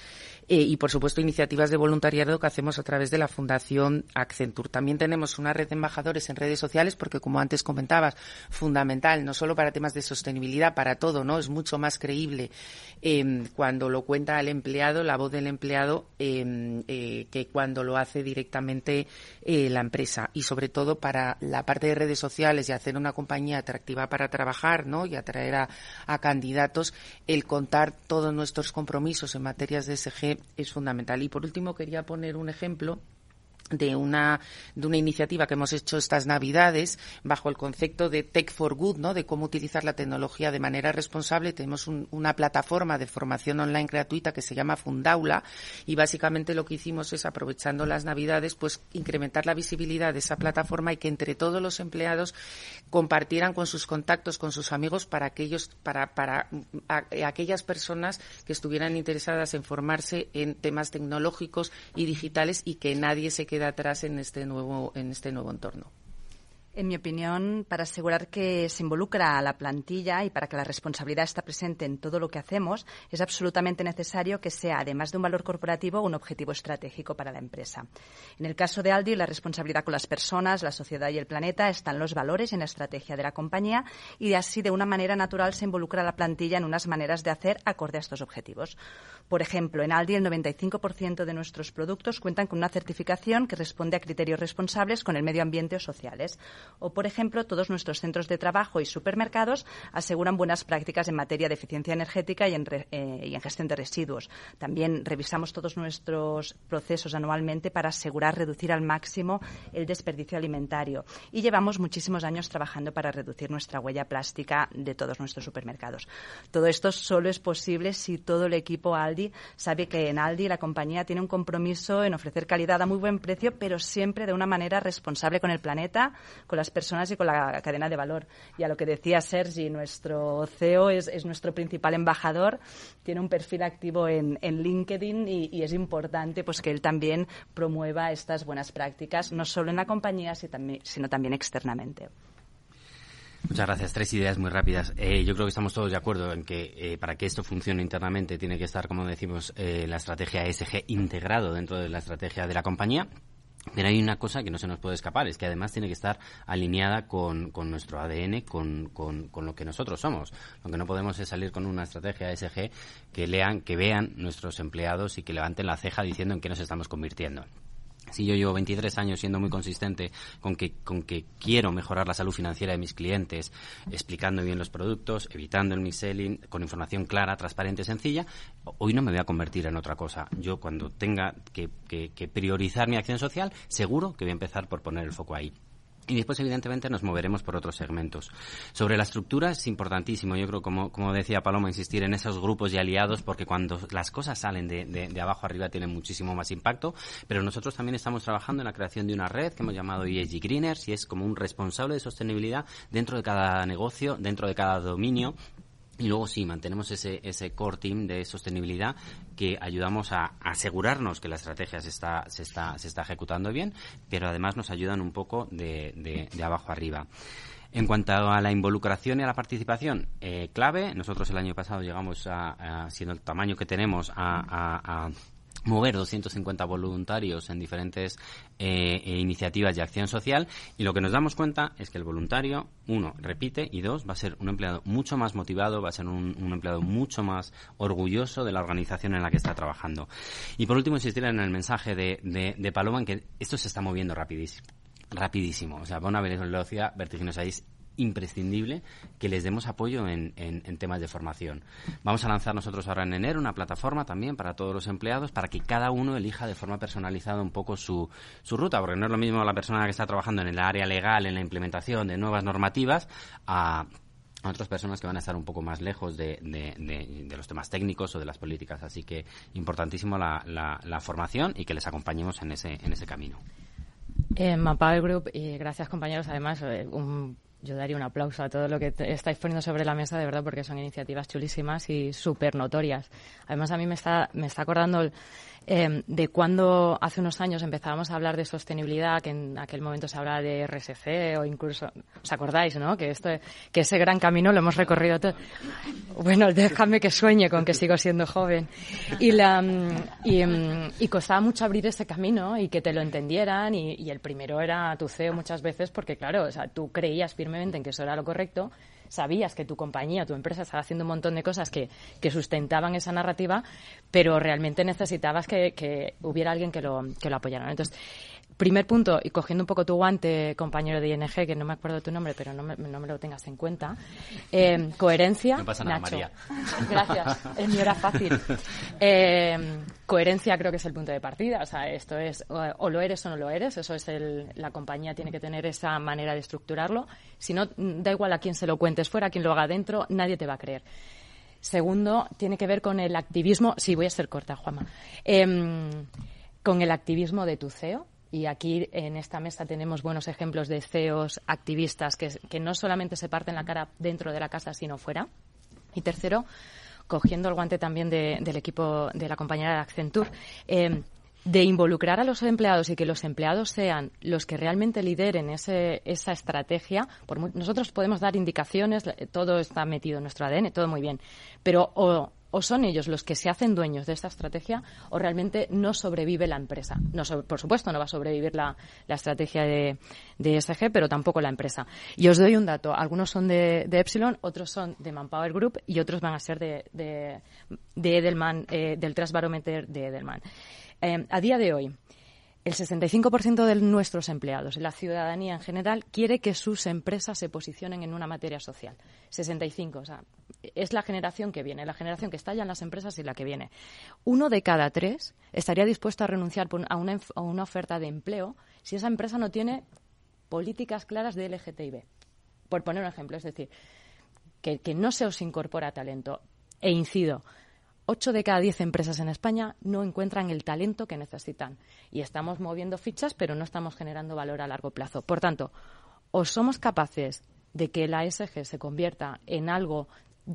eh, y, por supuesto, iniciativas de voluntariado que hacemos a través de la Fundación Accenture. También tenemos una red de embajadores en redes sociales porque, como antes comentabas, fundamental, no solo para temas de sostenibilidad, para todo, ¿no? Es mucho más creíble em, cuando lo cuenta el empleado, la voz del empleado, em, eh, que cuando lo hace directamente eh, la empresa. Y sobre todo para la parte de redes sociales y hacer una compañía atractiva para trabajar, ¿no? Y atraer a, a candidatos, el contar todos nuestros compromisos en materias de SG es fundamental. Y por último, quería poner un ejemplo de una, de una iniciativa que hemos hecho estas Navidades bajo el concepto de Tech for Good, ¿no? De cómo utilizar la tecnología de manera responsable. Tenemos una plataforma de formación online gratuita que se llama Fundaula y básicamente lo que hicimos es aprovechando las Navidades, pues incrementar la visibilidad de esa plataforma y que entre todos los empleados compartieran con sus contactos, con sus amigos para aquellos, para, para aquellas personas que estuvieran interesadas en formarse en temas tecnológicos y digitales y que nadie se quede atrás en este nuevo, en este nuevo entorno. En mi opinión, para asegurar que se involucra a la plantilla y para que la responsabilidad esté presente en todo lo que hacemos, es absolutamente necesario que sea, además de un valor corporativo, un objetivo estratégico para la empresa. En el caso de Aldi, la responsabilidad con las personas, la sociedad y el planeta están los valores en la estrategia de la compañía y así, de una manera natural, se involucra a la plantilla en unas maneras de hacer acorde a estos objetivos. Por ejemplo, en Aldi el 95% de nuestros productos cuentan con una certificación que responde a criterios responsables con el medio ambiente o sociales o, por ejemplo, todos nuestros centros de trabajo y supermercados aseguran buenas prácticas en materia de eficiencia energética y en, eh, gestión de residuos. También revisamos todos nuestros procesos anualmente para asegurar reducir al máximo el desperdicio alimentario. Y llevamos muchísimos años trabajando para reducir nuestra huella plástica de todos nuestros supermercados. Todo esto solo es posible si todo el equipo Aldi sabe que en Aldi la compañía tiene un compromiso en ofrecer calidad a muy buen precio, pero siempre de una manera responsable con el planeta, con las personas y con la cadena de valor. Y a lo que decía Sergi, nuestro CEO es, nuestro principal embajador, tiene un perfil activo en, LinkedIn y, es importante pues que él también promueva estas buenas prácticas, no solo en la compañía, sino también externamente. Muchas gracias. Tres ideas muy rápidas. Eh, yo creo que estamos todos de acuerdo en que eh, para que esto funcione internamente tiene que estar, como decimos, eh, la estrategia ESG integrado dentro de la estrategia de la compañía. Pero hay una cosa que no se nos puede escapar, es que además tiene que estar alineada con, nuestro ADN, con, con, lo que nosotros somos. Lo que no podemos es salir con una estrategia SG que lean, que vean nuestros empleados y que levanten la ceja diciendo en qué nos estamos convirtiendo. Si yo llevo 23 años siendo muy consistente con que, con que quiero mejorar la salud financiera de mis clientes, explicando bien los productos, evitando el mis-selling, con información clara, transparente, sencilla, hoy no me voy a convertir en otra cosa. Yo cuando tenga que, que priorizar mi acción social, seguro que voy a empezar por poner el foco ahí. Y después, evidentemente, nos moveremos por otros segmentos. Sobre la estructura es importantísimo, yo creo, como, como decía Paloma, insistir en esos grupos y aliados, porque cuando las cosas salen de, de, abajo arriba tienen muchísimo más impacto. Pero nosotros también estamos trabajando en la creación de una red que hemos llamado ESG Greeners y es como un responsable de sostenibilidad dentro de cada negocio, dentro de cada dominio y luego sí, mantenemos ese, ese core team de sostenibilidad que ayudamos a asegurarnos que la estrategia se está, se está, se está ejecutando bien, pero además nos ayudan un poco de, de, abajo arriba. En cuanto a la involucración y a la participación, eh, clave, nosotros el año pasado llegamos a, siendo el tamaño que tenemos, a mover 250 voluntarios en diferentes eh, eh, iniciativas de acción social y lo que nos damos cuenta es que el voluntario, uno, repite y dos, va a ser un empleado mucho más motivado, va a ser un, empleado mucho más orgulloso de la organización en la que está trabajando. Y por último, insistir en el mensaje de, de, Paloma en que esto se está moviendo rapidísimo rapidísimo, o sea, va a una velocidad vertiginosa imprescindible que les demos apoyo en, temas de formación. Vamos a lanzar nosotros ahora en enero una plataforma también para todos los empleados para que cada uno elija de forma personalizada un poco su, su ruta, porque no es lo mismo la persona que está trabajando en el área legal, en la implementación de nuevas normativas, a otras personas que van a estar un poco más lejos de, los temas técnicos o de las políticas. Así que importantísimo la, la, formación y que les acompañemos en ese, en ese camino. En Manpower Group, y gracias compañeros, además, eh, un yo daría un aplauso a todo lo que estáis poniendo sobre la mesa, de verdad, porque son iniciativas chulísimas y súper notorias. Además, a mí me está, me está acordando Em, de cuando hace unos años empezábamos a hablar de sostenibilidad, que en aquel momento se hablaba de RSC o incluso, ¿os acordáis, no? Que esto, que ese gran camino lo hemos recorrido todo. Bueno, déjame que sueñe con que sigo siendo joven. Y la, y, em, y costaba mucho abrir ese camino y que te lo entendieran y, y el primero era tu CEO muchas veces porque, claro, o sea, tú creías firmemente en que eso era lo correcto sabías que tu compañía, tu empresa estaba haciendo un montón de cosas que, que sustentaban esa narrativa, pero realmente necesitabas que, que hubiera alguien que lo, que lo apoyara. Entonces, primer punto, y cogiendo un poco tu guante, compañero de ING, que no me acuerdo tu nombre, pero no me, no me lo tengas en cuenta. Eh, coherencia. No pasa nada, María. Gracias, mío era fácil. Eh, coherencia creo que es el punto de partida. O sea, esto es o, lo eres o no lo eres. Eso es el, la compañía tiene que tener esa manera de estructurarlo. Si no, da igual a quién se lo cuentes fuera, a quién lo haga dentro, nadie te va a creer. Segundo, tiene que ver con el activismo. Sí, voy a ser corta, Juanma. Em, con el activismo de tu CEO y aquí en esta mesa tenemos buenos ejemplos de CEOs activistas que, no solamente se parten la cara dentro de la casa, sino fuera. Y tercero, cogiendo el guante también del equipo de la compañera de Accenture, eh, de involucrar a los empleados y que los empleados sean los que realmente lideren ese, esa estrategia. Por, nosotros podemos dar indicaciones, todo está metido en nuestro ADN, todo muy bien, pero o o son ellos los que se hacen dueños de esta estrategia o realmente no sobrevive la empresa. Por supuesto, no va a sobrevivir la, estrategia de, de, ESG, pero tampoco la empresa. Y os doy un dato. Algunos son de, Epsilon, otros son de Manpower Group y otros van a ser de, de, Edelman, eh, del Trust Barometer de Edelman. Eh, a día de hoy, el 65% de nuestros empleados, la ciudadanía en general, quiere que sus empresas se posicionen en una materia social. 65, o sea, es la generación que viene, la generación que está ya en las empresas y la que viene. Uno de cada tres estaría dispuesto a renunciar a una, a una oferta de empleo si esa empresa no tiene políticas claras de LGTB. Por poner un ejemplo, es decir, que, que no se os incorpora talento. E incido, 8 de cada 10 empresas en España no encuentran el talento que necesitan. Y estamos moviendo fichas, pero no estamos generando valor a largo plazo. Por tanto, o somos capaces de que la ESG se convierta en algo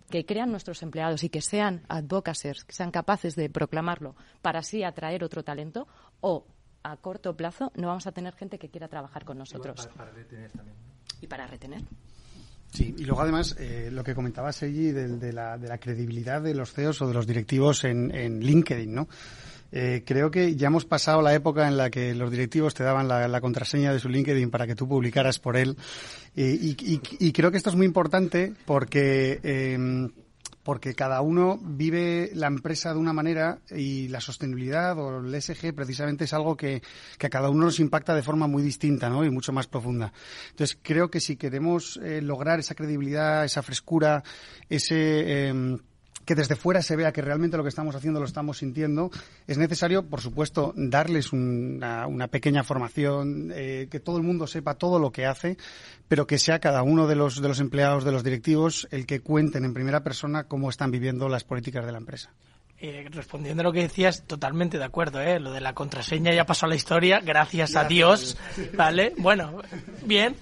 que crean nuestros empleados y que sean advocacies, que sean capaces de proclamarlo para así atraer otro talento, o a corto plazo no vamos a tener gente que quiera trabajar con nosotros. Y para retener. Sí, y luego además eh, lo que comentaba Sergi de, la, de la credibilidad de los CEOs o de los directivos en, LinkedIn, ¿no? Eh, creo que ya hemos pasado la época en la que los directivos te daban la, contraseña de su LinkedIn para que tú publicaras por él. Eh, y, y, creo que esto es muy importante porque eh, porque cada uno vive la empresa de una manera y la sostenibilidad o el SG precisamente es algo que, a cada uno nos impacta de forma muy distinta ¿no? y mucho más profunda. Entonces creo que si queremos eh, lograr esa credibilidad, esa frescura, ese... Em, que desde fuera se vea que realmente lo que estamos haciendo lo estamos sintiendo, es necesario, por supuesto, darles una, pequeña formación, eh, que todo el mundo sepa todo lo que hace, pero que sea cada uno de los, de los empleados, de los directivos, el que cuenten en primera persona cómo están viviendo las políticas de la empresa. Eh, respondiendo a lo que decías, totalmente de acuerdo, ¿eh? Lo de la contraseña ya pasó a la historia, gracias, a Dios, ¿vale? Bueno, bien,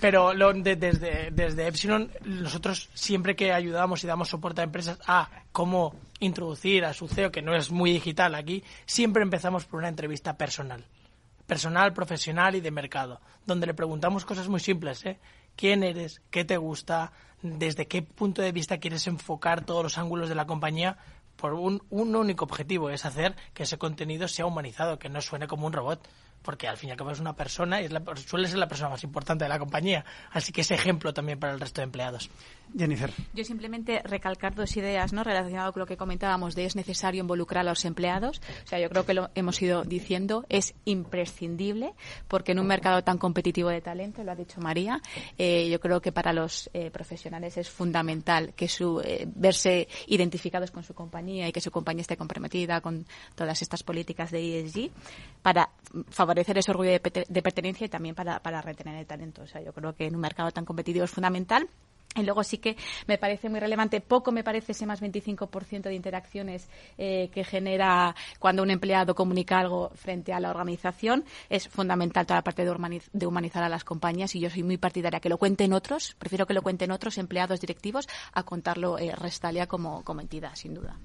pero lo desde, desde Epsilon, nosotros siempre que ayudamos y damos soporte a empresas a cómo introducir a su CEO, que no es muy digital aquí, siempre empezamos por una entrevista personal. Personal, profesional y de mercado, donde le preguntamos cosas muy simples, ¿eh? ¿Quién eres? ¿Qué te gusta? ¿Desde qué punto de vista quieres enfocar todos los ángulos de la compañía por un, un único objetivo, es hacer que ese contenido sea humanizado, que no suene como un robot porque al fin y al cabo es una persona y es la, suele ser la persona más importante de la compañía. Así que es ejemplo también para el resto de empleados. Jennifer. Yo simplemente recalcar dos ideas ¿no? relacionado con lo que comentábamos de es necesario involucrar a los empleados. O sea, yo creo que lo hemos ido diciendo, es imprescindible porque en un mercado tan competitivo de talento, lo ha dicho María, eh, yo creo que para los eh, profesionales es fundamental que su, eh, verse identificados con su compañía y que su compañía esté comprometida con todas estas políticas de ESG para favorecer favorecer ese orgullo de, pertenencia y también para, para retener el talento. O sea, yo creo que en un mercado tan competitivo es fundamental. Y luego sí que me parece muy relevante, poco me parece ese más 25% de interacciones eh, que genera cuando un empleado comunica algo frente a la organización. Es fundamental toda la parte de, humanizar a las compañías y yo soy muy partidaria que lo cuenten otros, prefiero que lo cuenten otros empleados directivos a contarlo eh, Restalia como, como entidad, sin duda.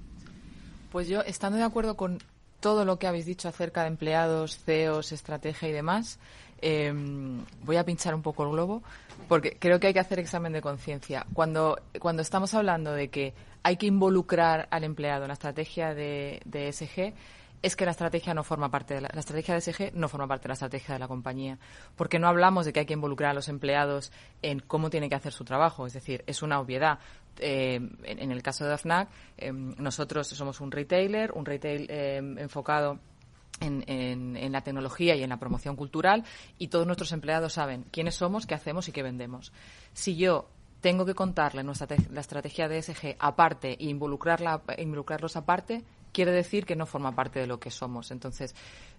Pues yo, estando de acuerdo con todo lo que habéis dicho acerca de empleados, CEOs, estrategia y demás, em, voy a pinchar un poco el globo porque creo que hay que hacer examen de conciencia. Cuando, cuando estamos hablando de que hay que involucrar al empleado en la estrategia de, de SG, es que la estrategia no forma parte de la, estrategia de SG no forma parte de la estrategia de la compañía, porque no hablamos de que hay que involucrar a los empleados en cómo tienen que hacer su trabajo, es decir, es una obviedad. Eh, en, el caso de AFNAC, eh, nosotros somos un retailer, un retail eh, enfocado en, la tecnología y en la promoción cultural y todos nuestros empleados saben quiénes somos, qué hacemos y qué vendemos. Si yo tengo que contarle nuestra la estrategia de SG aparte e involucrarla, involucrarlos aparte, quiere decir que no forma parte de lo que somos. Entonces,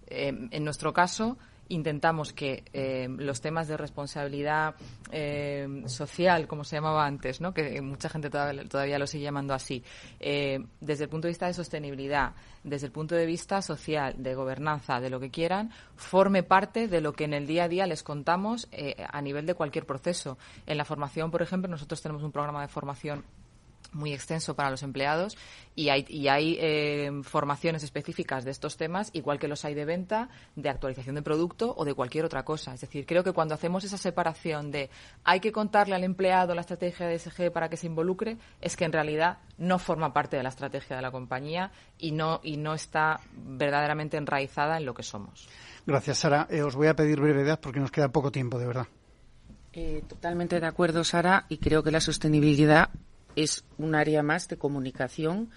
en nuestro caso, intentamos que eh, los temas de responsabilidad eh, social, como se llamaba antes, ¿no? que mucha gente todavía, lo sigue llamando así, desde el punto de vista de sostenibilidad, desde el punto de vista social, de gobernanza, de lo que quieran, forme parte de lo que en el día a día les contamos a nivel de cualquier proceso. En la formación, por ejemplo, nosotros tenemos un programa de formación muy extenso para los empleados y hay, y hay eh, formaciones específicas de estos temas, igual que los hay de venta, de actualización de producto o de cualquier otra cosa. Es decir, creo que cuando hacemos esa separación de hay que contarle al empleado la estrategia de SG para que se involucre, es que en realidad no forma parte de la estrategia de la compañía y no, y no está verdaderamente enraizada en lo que somos. Gracias, Sara. Eh, os voy a pedir brevedad porque nos queda poco tiempo, de verdad. Eh, totalmente de acuerdo, Sara, y creo que la sostenibilidad es un área más de comunicación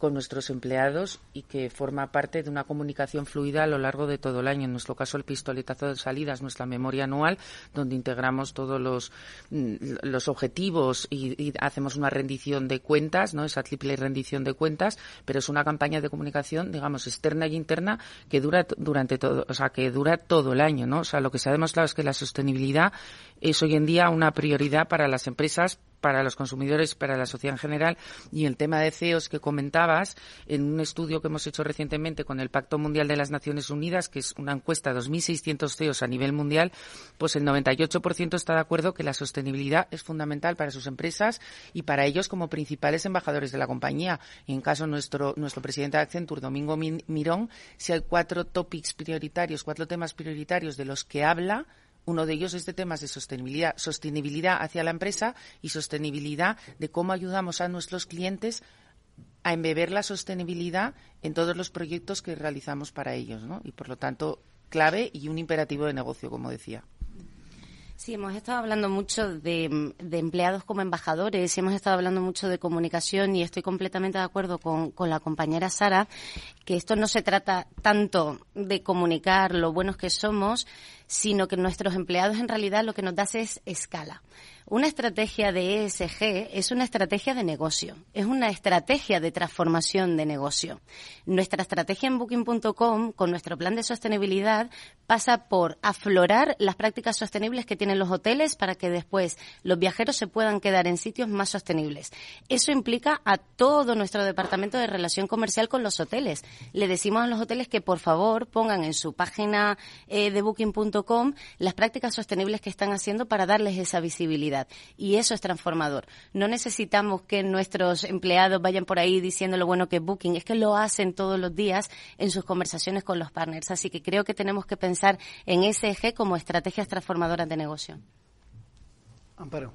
con nuestros empleados y que forma parte de una comunicación fluida a lo largo de todo el año. En nuestro caso, el pistoletazo de salida es nuestra memoria anual, donde integramos todos los, mm, los objetivos y, hacemos una rendición de cuentas, ¿no? Esa triple rendición de cuentas, pero es una campaña de comunicación, digamos, externa y interna que dura durante todo, o sea, que dura todo el año, ¿no? O sea, lo que se ha demostrado es que la sostenibilidad es hoy en día una prioridad para las empresas para los consumidores, para la sociedad en general. Y el tema de CEOs que comentabas, en un estudio que hemos hecho recientemente con el Pacto Mundial de las Naciones Unidas, que es una encuesta de 2.600 CEOs a nivel mundial, pues el 98% está de acuerdo que la sostenibilidad es fundamental para sus empresas y para ellos como principales embajadores de la compañía. Y en caso nuestro, nuestro presidente de Accenture, Domingo Mirón, si hay cuatro topics prioritarios, cuatro temas prioritarios de los que habla, uno de ellos es de temas de sostenibilidad, sostenibilidad hacia la empresa y sostenibilidad de cómo ayudamos a nuestros clientes a embeber la sostenibilidad en todos los proyectos que realizamos para ellos, ¿no? Y por lo tanto, clave y un imperativo de negocio, como decía. Sí, hemos estado hablando mucho de, empleados como embajadores, hemos estado hablando mucho de comunicación y estoy completamente de acuerdo con, la compañera Sara que esto no se trata tanto de comunicar lo buenos que somos, sino que nuestros empleados en realidad lo que nos da es escala. Una estrategia de ESG es una estrategia de negocio, es una estrategia de transformación de negocio. Nuestra estrategia en Booking.com, con nuestro plan de sostenibilidad, pasa por aflorar las prácticas sostenibles que tienen los hoteles para que después los viajeros se puedan quedar en sitios más sostenibles. Eso implica a todo nuestro departamento de relación comercial con los hoteles. Le decimos a los hoteles que por favor pongan en su página eh, de booking.com las prácticas sostenibles que están haciendo para darles esa visibilidad. Y eso es transformador. No necesitamos que nuestros empleados vayan por ahí diciendo lo bueno que es Booking, es que lo hacen todos los días en sus conversaciones con los partners. Así que creo que tenemos que pensar en ese eje como estrategias transformadoras de negocio. Amparo.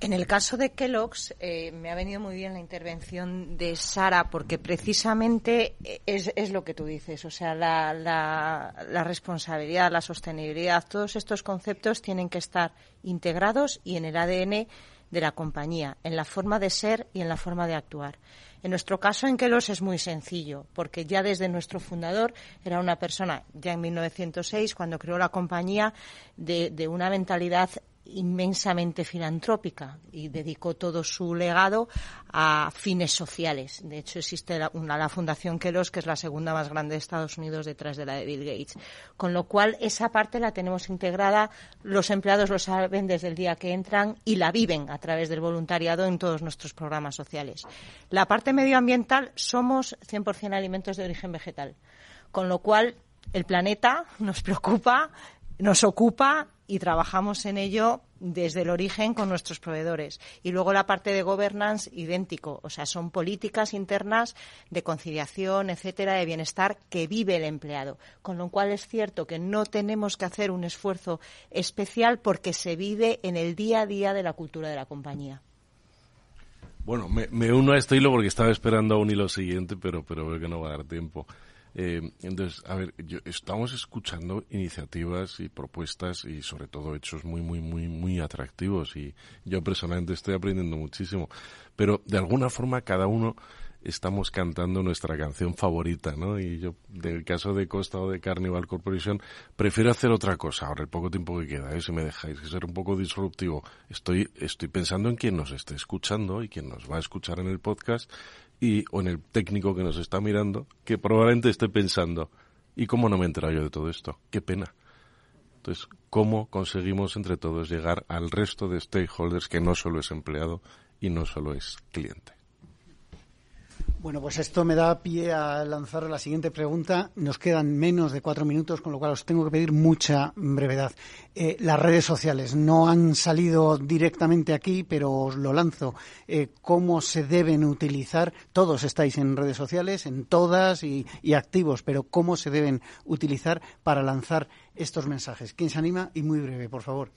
En el caso de Kellogg's, eh, me ha venido muy bien la intervención de Sara, porque precisamente es, lo que tú dices. O sea, la, la, responsabilidad, la sostenibilidad, todos estos conceptos tienen que estar integrados y en el ADN de la compañía, en la forma de ser y en la forma de actuar. En nuestro caso, en Kelos es muy sencillo, porque ya desde nuestro fundador era una persona, ya en 1906, cuando creó la compañía, de, de una mentalidad inmensamente filantrópica y dedicó todo su legado a fines sociales. De hecho, existe la, una, la Fundación Keros, que es la segunda más grande de Estados Unidos detrás de la de Bill Gates. Con lo cual, esa parte la tenemos integrada, los empleados lo saben desde el día que entran y la viven a través del voluntariado en todos nuestros programas sociales. La parte medioambiental somos 100% alimentos de origen vegetal. Con lo cual, el planeta nos preocupa, nos ocupa y trabajamos en ello desde el origen con nuestros proveedores. Y luego la parte de governance, idéntico. O sea, son políticas internas de conciliación, etcétera, de bienestar que vive el empleado. Con lo cual es cierto que no tenemos que hacer un esfuerzo especial porque se vive en el día a día de la cultura de la compañía. Bueno, me, uno a esto hilo porque estaba esperando aún hilo siguiente, pero, pero veo que no va a dar tiempo. Eh, entonces, a ver, estamos escuchando iniciativas y propuestas y sobre todo hechos muy, muy, muy, muy atractivos y yo personalmente estoy aprendiendo muchísimo. Pero de alguna forma cada uno estamos cantando nuestra canción favorita, ¿no? Y yo, del caso de Costa o de Carnival Corporation, prefiero hacer otra cosa ahora, el poco tiempo que queda, ¿eh? si me dejáis, que ser un poco disruptivo. Estoy, estoy pensando en quien nos esté escuchando y quien nos va a escuchar en el podcast y, o en el técnico que nos está mirando, que probablemente esté pensando, ¿y cómo no me he enterado yo de todo esto? Qué pena. Entonces, ¿cómo conseguimos entre todos llegar al resto de stakeholders que no solo es empleado y no solo es cliente? Bueno, pues esto me da pie a lanzar la siguiente pregunta. Nos quedan menos de cuatro minutos, con lo cual os tengo que pedir mucha brevedad. Eh, las redes sociales no han salido directamente aquí, pero os lo lanzo. Eh, ¿Cómo se deben utilizar? Todos estáis en redes sociales, en todas y, y activos, pero ¿cómo se deben utilizar para lanzar estos mensajes? ¿Quién se anima? Y muy breve, por favor.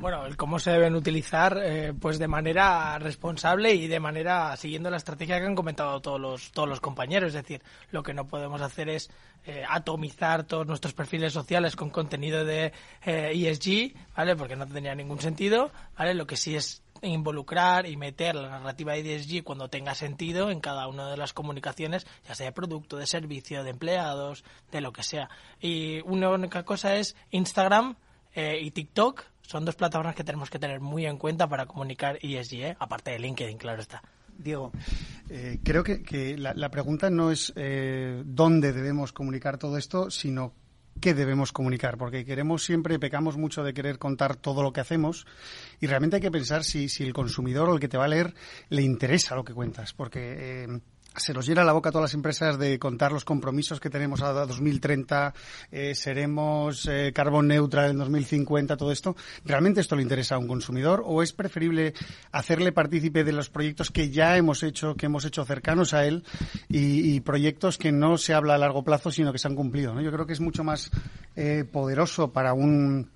Bueno, el cómo se deben utilizar, eh, pues de manera responsable y de manera siguiendo la estrategia que han comentado todos los todos los compañeros. Es decir, lo que no podemos hacer es eh, atomizar todos nuestros perfiles sociales con contenido de ESG, eh, e ¿vale? Porque no tendría ningún sentido, ¿vale? Lo que sí es involucrar y meter la narrativa de ESG cuando tenga sentido en cada una de las comunicaciones, ya sea de producto, de servicio, de empleados, de lo que sea. Y una única cosa es Instagram y TikTok son dos plataformas que tenemos que tener muy en cuenta para comunicar ESG, ¿eh? aparte de LinkedIn, claro está. Diego, eh, creo que, la, pregunta no es eh, dónde debemos comunicar todo esto, sino qué debemos comunicar, porque queremos siempre, pecamos mucho de querer contar todo lo que hacemos y realmente hay que pensar si, si el consumidor o el que te va a leer le interesa lo que cuentas, porque se nos llena la boca a todas las empresas de contar los compromisos que tenemos a 2030, eh, seremos eh, carbón neutral en 2050, todo esto. ¿Realmente esto le interesa a un consumidor o es preferible hacerle partícipe de los proyectos que ya hemos hecho, que hemos hecho cercanos a él y, proyectos que no se habla a largo plazo, sino que se han cumplido? Yo creo que es mucho más eh, poderoso para un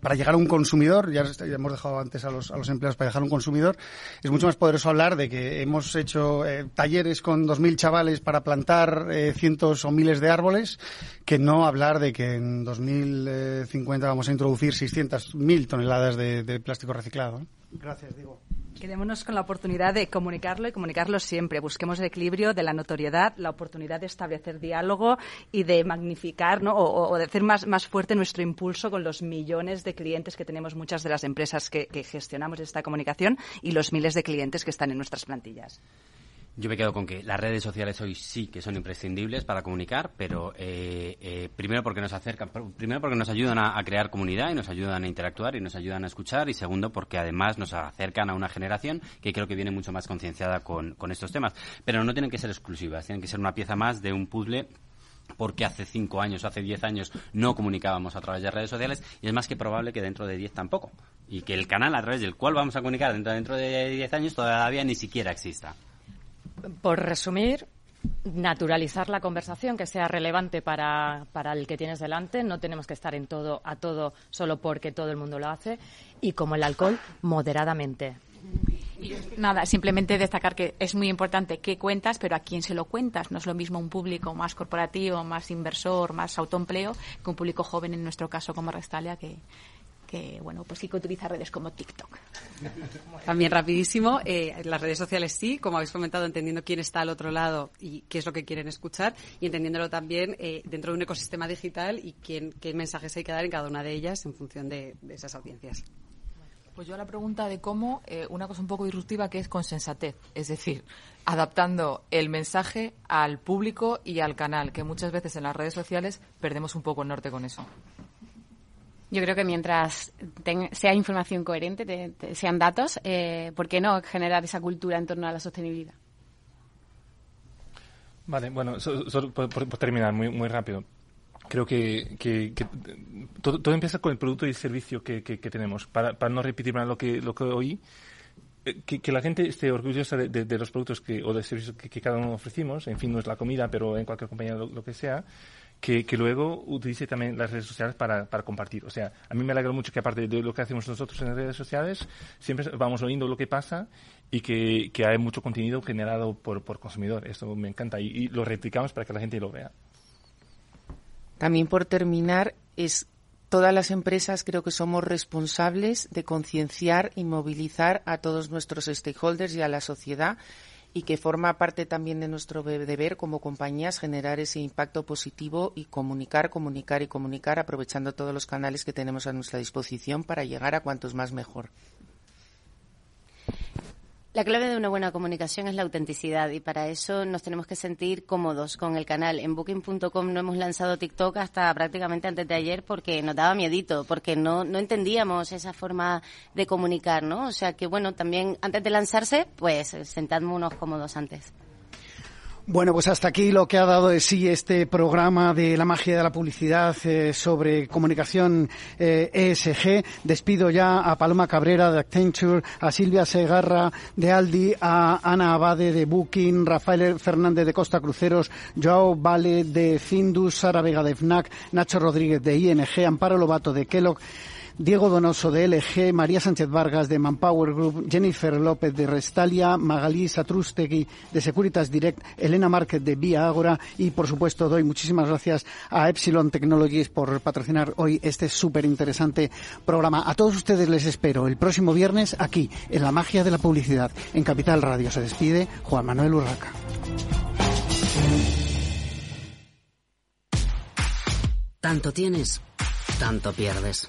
para, llegar a un consumidor, ya, hemos dejado antes a los, a los empleados para llegar a un consumidor, es mucho más poderoso hablar de que hemos hecho eh, talleres con 2.000 chavales para plantar eh, cientos o miles de árboles, que no hablar de que en 2050 vamos a introducir 600.000 toneladas de, plástico reciclado. Gracias, Diego. Quedémonos con la oportunidad de comunicarlo y comunicarlo siempre. Busquemos el equilibrio de la notoriedad, la oportunidad de establecer diálogo y de magnificar ¿no? o, de hacer más, más fuerte nuestro impulso con los millones de clientes que tenemos muchas de las empresas que, que gestionamos esta comunicación y los miles de clientes que están en nuestras plantillas. Yo me quedo con que las redes sociales hoy sí que son imprescindibles para comunicar, pero eh, eh, primero porque nos acercan, primero porque nos ayudan a, crear comunidad y nos ayudan a interactuar y nos ayudan a escuchar y segundo porque además nos acercan a una generación que creo que viene mucho más concienciada con, estos temas. Pero no tienen que ser exclusivas, tienen que ser una pieza más de un puzzle porque hace cinco años o hace diez años no comunicábamos a través de redes sociales y es más que probable que dentro de diez tampoco. Y que el canal a través del cual vamos a comunicar dentro, dentro de diez años todavía ni siquiera exista. Por resumir, naturalizar la conversación, que sea relevante para, para, el que tienes delante. No tenemos que estar en todo a todo solo porque todo el mundo lo hace. Y como el alcohol, moderadamente. Nada, simplemente destacar que es muy importante qué cuentas, pero a quién se lo cuentas. No es lo mismo un público más corporativo, más inversor, más autoempleo, que un público joven, en nuestro caso como Restalia, que, que bueno, pues sí que utiliza redes como TikTok. También rapidísimo, eh, las redes sociales sí, como habéis comentado, entendiendo quién está al otro lado y qué es lo que quieren escuchar y entendiéndolo también eh, dentro de un ecosistema digital y quién, qué mensajes hay que dar en cada una de ellas en función de, esas audiencias. Pues yo la pregunta de cómo, eh, una cosa un poco disruptiva que es con sensatez, es decir, adaptando el mensaje al público y al canal, que muchas veces en las redes sociales perdemos un poco el norte con eso. Yo creo que mientras sea información coherente, sean datos, eh, ¿por qué no generar esa cultura en torno a la sostenibilidad? Vale, bueno, solo por, terminar muy, muy rápido. Creo que, todo, empieza con el producto y el servicio que, tenemos. Para, no repetir lo que, lo que oí, eh, que, la gente esté orgullosa de, los productos que, o de servicios que, cada uno ofrecimos, en fin, no es la comida, pero en cualquier compañía lo que sea, que, luego utilice también las redes sociales para, para, compartir. O sea, a mí me alegra mucho que aparte de lo que hacemos nosotros en las redes sociales, siempre vamos oyendo lo que pasa y que, que hay mucho contenido generado por, por consumidor. Esto me encanta y, lo replicamos para que la gente lo vea. También por terminar, es todas las empresas creo que somos responsables de concienciar y movilizar a todos nuestros stakeholders y a la sociedad y que forma parte también de nuestro deber como compañías generar ese impacto positivo y comunicar, comunicar y comunicar aprovechando todos los canales que tenemos a nuestra disposición para llegar a cuantos más mejor. La clave de una buena comunicación es la autenticidad y para eso nos tenemos que sentir cómodos con el canal. En booking.com no hemos lanzado TikTok hasta prácticamente antes de ayer porque nos daba miedito, porque no, no entendíamos esa forma de comunicar, ¿no? O sea que bueno, también antes de lanzarse, pues unos cómodos antes. Bueno, pues hasta aquí lo que ha dado de sí este programa de la magia de la publicidad eh, sobre comunicación ESG. Eh, e Despido ya a Paloma Cabrera de Accenture, a Silvia Segarra de Aldi, a Ana Abade de Booking, Rafael Fernández de Costa Cruceros, Joao Vale de Findus, Sara Vega de FNAC, Nacho Rodríguez de ING, Amparo Lobato de Kellogg, Diego Donoso de LG, María Sánchez Vargas de Manpower Group, Jennifer López de Restalia, Magalí Satrustegui de Securitas Direct, Elena Márquez de Vía Ágora y, por supuesto, doy muchísimas gracias a Epsilon Technologies por patrocinar hoy este súper interesante programa. A todos ustedes les espero el próximo viernes aquí, en La Magia de la Publicidad, en Capital Radio. Se despide Juan Manuel Urraca. Tanto tienes, tanto pierdes.